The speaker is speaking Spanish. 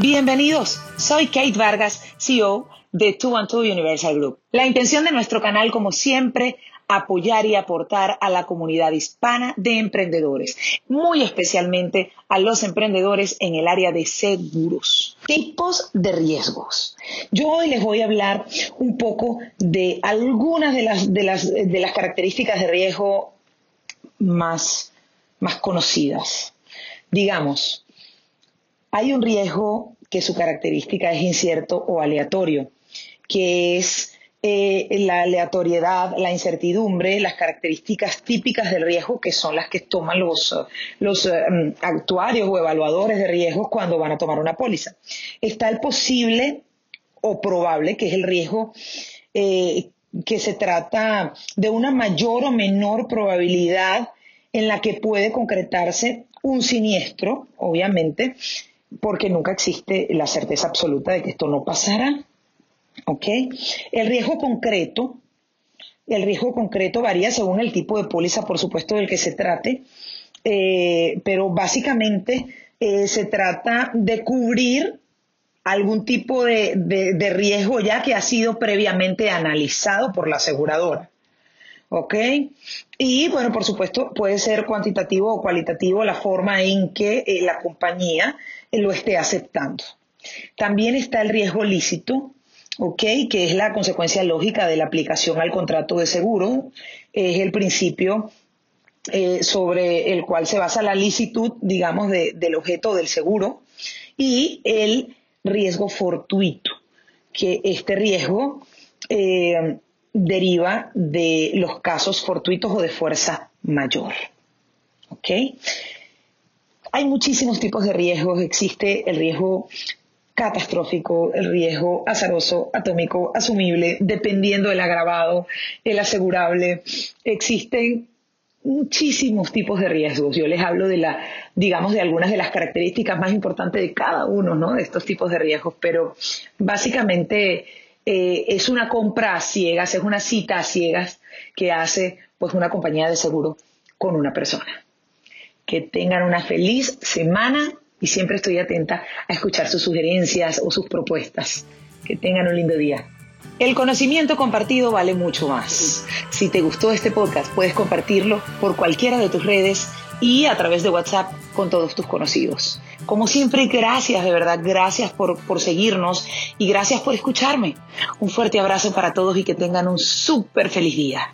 Bienvenidos, soy Kate Vargas, CEO de 212 Universal Group. La intención de nuestro canal, como siempre, apoyar y aportar a la comunidad hispana de emprendedores, muy especialmente a los emprendedores en el área de seguros. Tipos de riesgos. Yo hoy les voy a hablar un poco de algunas de las, de las, de las características de riesgo más, más conocidas. Digamos, hay un riesgo que su característica es incierto o aleatorio, que es eh, la aleatoriedad, la incertidumbre, las características típicas del riesgo que son las que toman los, los eh, actuarios o evaluadores de riesgos cuando van a tomar una póliza. Está el posible o probable, que es el riesgo eh, que se trata de una mayor o menor probabilidad en la que puede concretarse un siniestro, obviamente, porque nunca existe la certeza absoluta de que esto no pasará. ¿Ok? El riesgo concreto, el riesgo concreto varía según el tipo de póliza, por supuesto, del que se trate, eh, pero básicamente eh, se trata de cubrir algún tipo de riesgo ya que ha sido previamente analizado por la aseguradora. ¿Ok? Y bueno, por supuesto, puede ser cuantitativo o cualitativo la forma en que eh, la compañía eh, lo esté aceptando. También está el riesgo lícito, ¿ok? Que es la consecuencia lógica de la aplicación al contrato de seguro, es el principio eh, sobre el cual se basa la licitud, digamos, del objeto del seguro, y el riesgo fortuito, que este riesgo deriva de los casos fortuitos o de fuerza mayor. ¿Ok? Hay muchísimos tipos de riesgos. Existe el riesgo catastrófico, el riesgo azaroso, atómico, asumible, dependiendo del agravado, el asegurable. Existen muchísimos tipos de riesgos. Yo les hablo de la, digamos, de algunas de las características más importantes de cada uno, ¿no? De estos tipos de riesgos, pero básicamente eh, es una compra a ciegas, es una cita a ciegas que hace pues una compañía de seguro con una persona. Que tengan una feliz semana y siempre estoy atenta a escuchar sus sugerencias o sus propuestas. Que tengan un lindo día. El conocimiento compartido vale mucho más. Si te gustó este podcast, puedes compartirlo por cualquiera de tus redes y a través de WhatsApp con todos tus conocidos. Como siempre, gracias, de verdad, gracias por, por seguirnos y gracias por escucharme. Un fuerte abrazo para todos y que tengan un súper feliz día.